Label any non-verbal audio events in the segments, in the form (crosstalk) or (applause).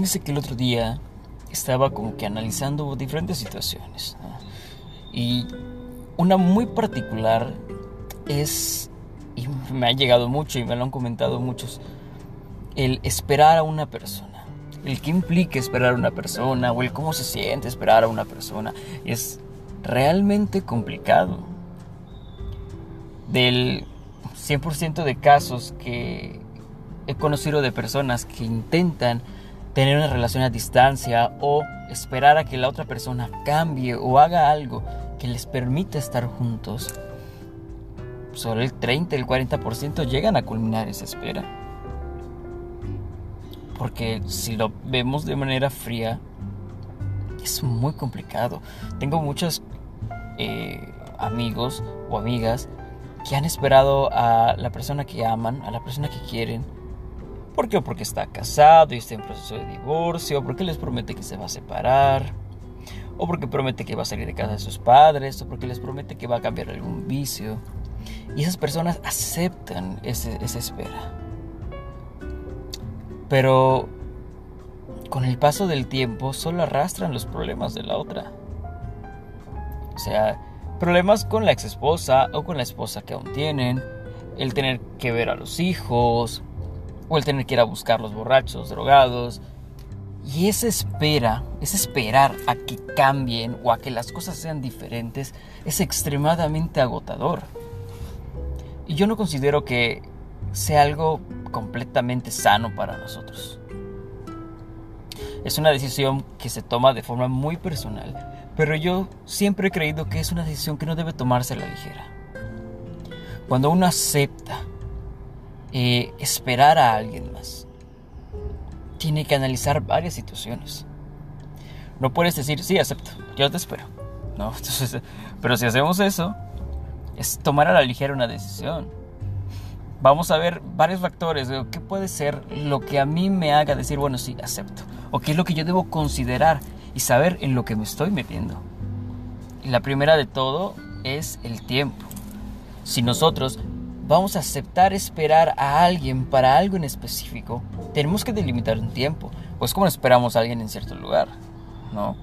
Fíjense que el otro día estaba como que analizando diferentes situaciones. Y una muy particular es, y me ha llegado mucho y me lo han comentado muchos, el esperar a una persona. El que implica esperar a una persona o el cómo se siente esperar a una persona es realmente complicado. Del 100% de casos que he conocido de personas que intentan tener una relación a distancia o esperar a que la otra persona cambie o haga algo que les permita estar juntos, solo el 30, el 40% llegan a culminar esa espera. Porque si lo vemos de manera fría, es muy complicado. Tengo muchos eh, amigos o amigas que han esperado a la persona que aman, a la persona que quieren, ¿Por qué? Porque está casado y está en proceso de divorcio, porque les promete que se va a separar, o porque promete que va a salir de casa de sus padres, o porque les promete que va a cambiar algún vicio. Y esas personas aceptan esa espera. Pero con el paso del tiempo solo arrastran los problemas de la otra. O sea, problemas con la ex esposa o con la esposa que aún tienen, el tener que ver a los hijos, o el tener que ir a buscar los borrachos, drogados. Y esa espera, ese esperar a que cambien o a que las cosas sean diferentes es extremadamente agotador. Y yo no considero que sea algo completamente sano para nosotros. Es una decisión que se toma de forma muy personal, pero yo siempre he creído que es una decisión que no debe tomarse a la ligera. Cuando uno acepta eh, esperar a alguien más. Tiene que analizar varias situaciones. No puedes decir, sí, acepto, yo te espero. No, (laughs) pero si hacemos eso, es tomar a la ligera una decisión. Vamos a ver varios factores qué puede ser lo que a mí me haga decir, bueno, sí, acepto. O qué es lo que yo debo considerar y saber en lo que me estoy metiendo. La primera de todo es el tiempo. Si nosotros vamos a aceptar esperar a alguien para algo en específico, tenemos que delimitar un tiempo. Pues como esperamos a alguien en cierto lugar, ¿no?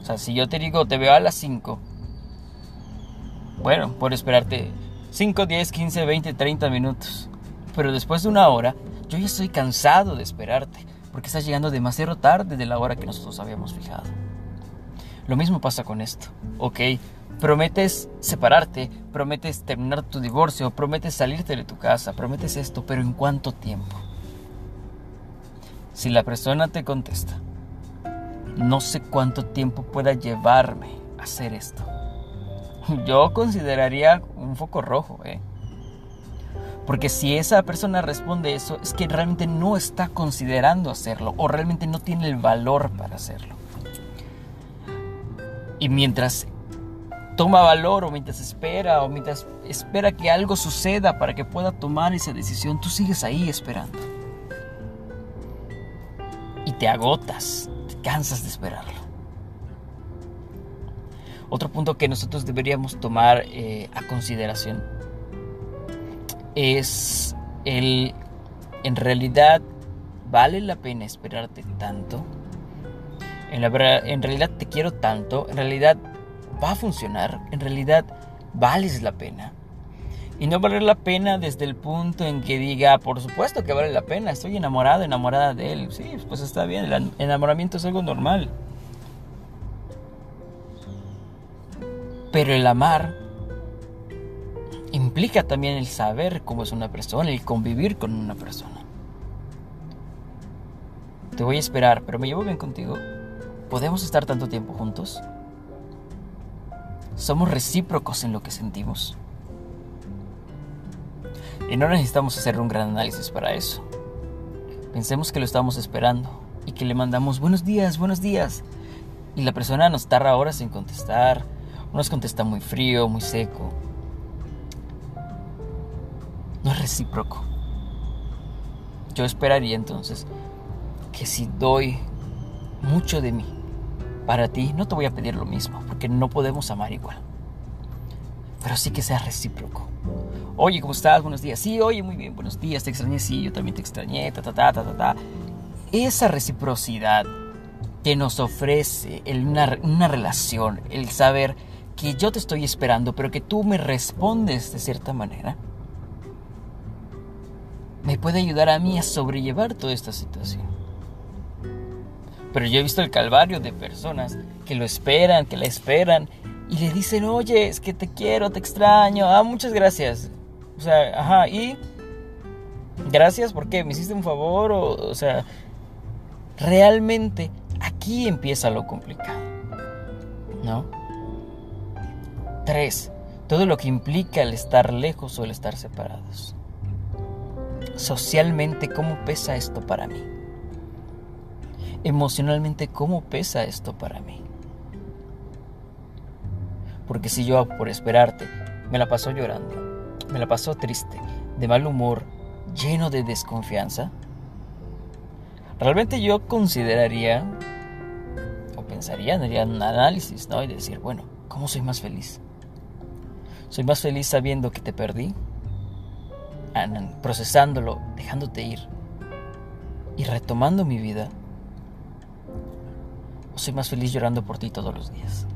O sea, si yo te digo, te veo a las 5, bueno, por esperarte 5, 10, 15, 20, 30 minutos. Pero después de una hora, yo ya estoy cansado de esperarte, porque estás llegando demasiado tarde de la hora que nosotros habíamos fijado. Lo mismo pasa con esto, ¿ok? Prometes separarte, prometes terminar tu divorcio, prometes salirte de tu casa, prometes esto, pero ¿en cuánto tiempo? Si la persona te contesta, no sé cuánto tiempo pueda llevarme a hacer esto. (laughs) Yo consideraría un foco rojo, ¿eh? Porque si esa persona responde eso, es que realmente no está considerando hacerlo o realmente no tiene el valor para hacerlo. Y mientras toma valor o mientras espera o mientras espera que algo suceda para que pueda tomar esa decisión, tú sigues ahí esperando. Y te agotas, te cansas de esperarlo. Otro punto que nosotros deberíamos tomar eh, a consideración es el, en realidad, ¿vale la pena esperarte tanto? En, la, en realidad te quiero tanto, en realidad va a funcionar, en realidad vales la pena. Y no vale la pena desde el punto en que diga, por supuesto que vale la pena, estoy enamorado, enamorada de él. Sí, pues está bien, el enamoramiento es algo normal. Pero el amar implica también el saber cómo es una persona, el convivir con una persona. Te voy a esperar, pero me llevo bien contigo. ¿Podemos estar tanto tiempo juntos? Somos recíprocos en lo que sentimos. Y no necesitamos hacer un gran análisis para eso. Pensemos que lo estamos esperando y que le mandamos buenos días, buenos días. Y la persona nos tarda horas en contestar, nos contesta muy frío, muy seco. No es recíproco. Yo esperaría entonces que si doy mucho de mí, para ti no te voy a pedir lo mismo, porque no podemos amar igual. Pero sí que sea recíproco. Oye, ¿cómo estás? Buenos días. Sí, oye, muy bien, buenos días. Te extrañé, sí, yo también te extrañé, ta, ta, ta, ta, ta, ta. esa reciprocidad que nos ofrece una, una relación, el saber que yo te estoy esperando, pero que tú me respondes de cierta manera, me puede ayudar a mí a sobrellevar toda esta situación. Pero yo he visto el calvario de personas que lo esperan, que la esperan y le dicen, oye, es que te quiero, te extraño, ah, muchas gracias. O sea, ajá, y gracias porque me hiciste un favor, o, o sea, realmente aquí empieza lo complicado, ¿no? Tres, todo lo que implica el estar lejos o el estar separados. Socialmente, ¿cómo pesa esto para mí? Emocionalmente, ¿cómo pesa esto para mí? Porque si yo por esperarte me la paso llorando, me la paso triste, de mal humor, lleno de desconfianza, realmente yo consideraría o pensaría, haría un análisis, ¿no? Y decir, bueno, ¿cómo soy más feliz? ¿Soy más feliz sabiendo que te perdí? Procesándolo, dejándote ir y retomando mi vida. ¿O soy más feliz llorando por ti todos los días?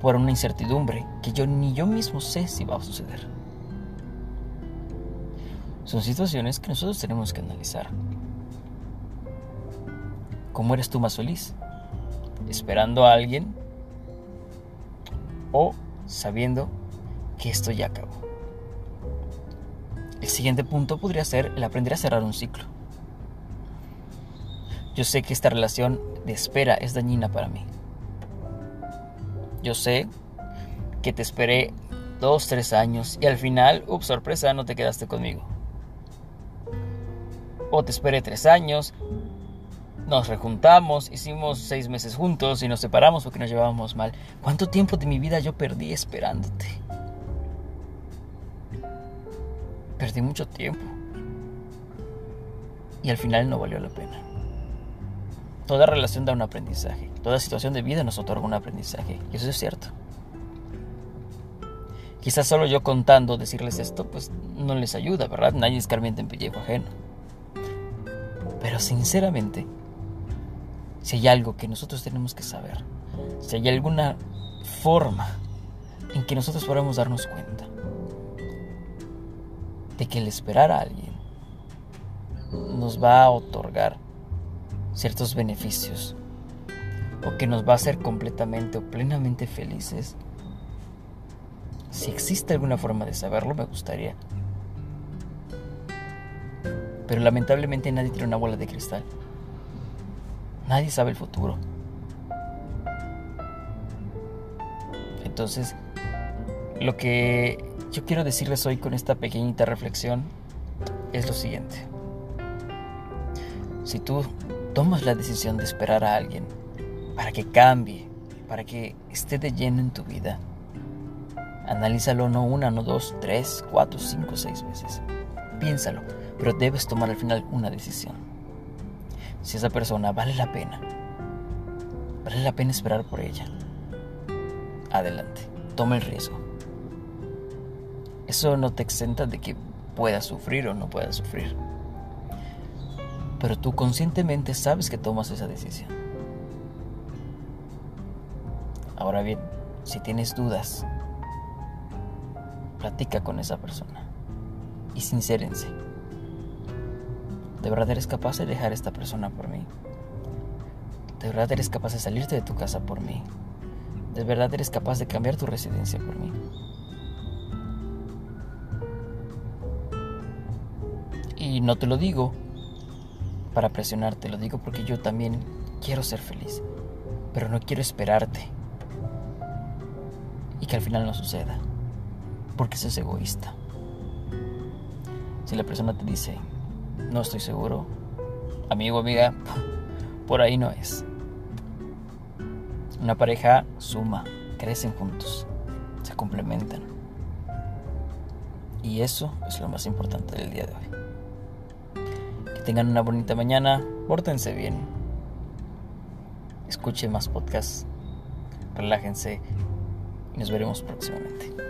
Por una incertidumbre que yo ni yo mismo sé si va a suceder. Son situaciones que nosotros tenemos que analizar. ¿Cómo eres tú más feliz? ¿Esperando a alguien? ¿O sabiendo que esto ya acabó? El siguiente punto podría ser el aprender a cerrar un ciclo. Yo sé que esta relación de espera es dañina para mí. Yo sé que te esperé dos, tres años y al final, ups, sorpresa, no te quedaste conmigo. O te esperé tres años, nos rejuntamos, hicimos seis meses juntos y nos separamos porque nos llevábamos mal. ¿Cuánto tiempo de mi vida yo perdí esperándote? Perdí mucho tiempo. Y al final no valió la pena. Toda relación da un aprendizaje. Toda situación de vida nos otorga un aprendizaje. Y eso es cierto. Quizás solo yo contando decirles esto, pues no les ayuda, ¿verdad? Nadie escarmienta en pellejo ajeno. Pero sinceramente, si hay algo que nosotros tenemos que saber, si hay alguna forma en que nosotros podamos darnos cuenta de que el esperar a alguien nos va a otorgar ciertos beneficios o que nos va a hacer completamente o plenamente felices, si existe alguna forma de saberlo, me gustaría. Pero lamentablemente nadie tiene una bola de cristal. Nadie sabe el futuro. Entonces, lo que yo quiero decirles hoy con esta pequeñita reflexión es lo siguiente. Si tú tomas la decisión de esperar a alguien para que cambie, para que esté de lleno en tu vida, analízalo no una, no dos, tres, cuatro, cinco, seis veces. Piénsalo, pero debes tomar al final una decisión si esa persona vale la pena. Vale la pena esperar por ella. Adelante, toma el riesgo. Eso no te exenta de que puedas sufrir o no puedas sufrir. Pero tú conscientemente sabes que tomas esa decisión. Ahora bien, si tienes dudas, platica con esa persona y sincérense. ¿De verdad eres capaz de dejar a esta persona por mí? ¿De verdad eres capaz de salirte de tu casa por mí? ¿De verdad eres capaz de cambiar tu residencia por mí? Y no te lo digo para presionarte, lo digo porque yo también quiero ser feliz, pero no quiero esperarte y que al final no suceda, porque eso es egoísta. Si la persona te dice, no estoy seguro. Amigo, amiga, (laughs) por ahí no es. Una pareja suma, crecen juntos, se complementan. Y eso es lo más importante del día de hoy. Tengan una bonita mañana, pórtense bien, escuchen más podcasts, relájense. Y nos veremos próximamente.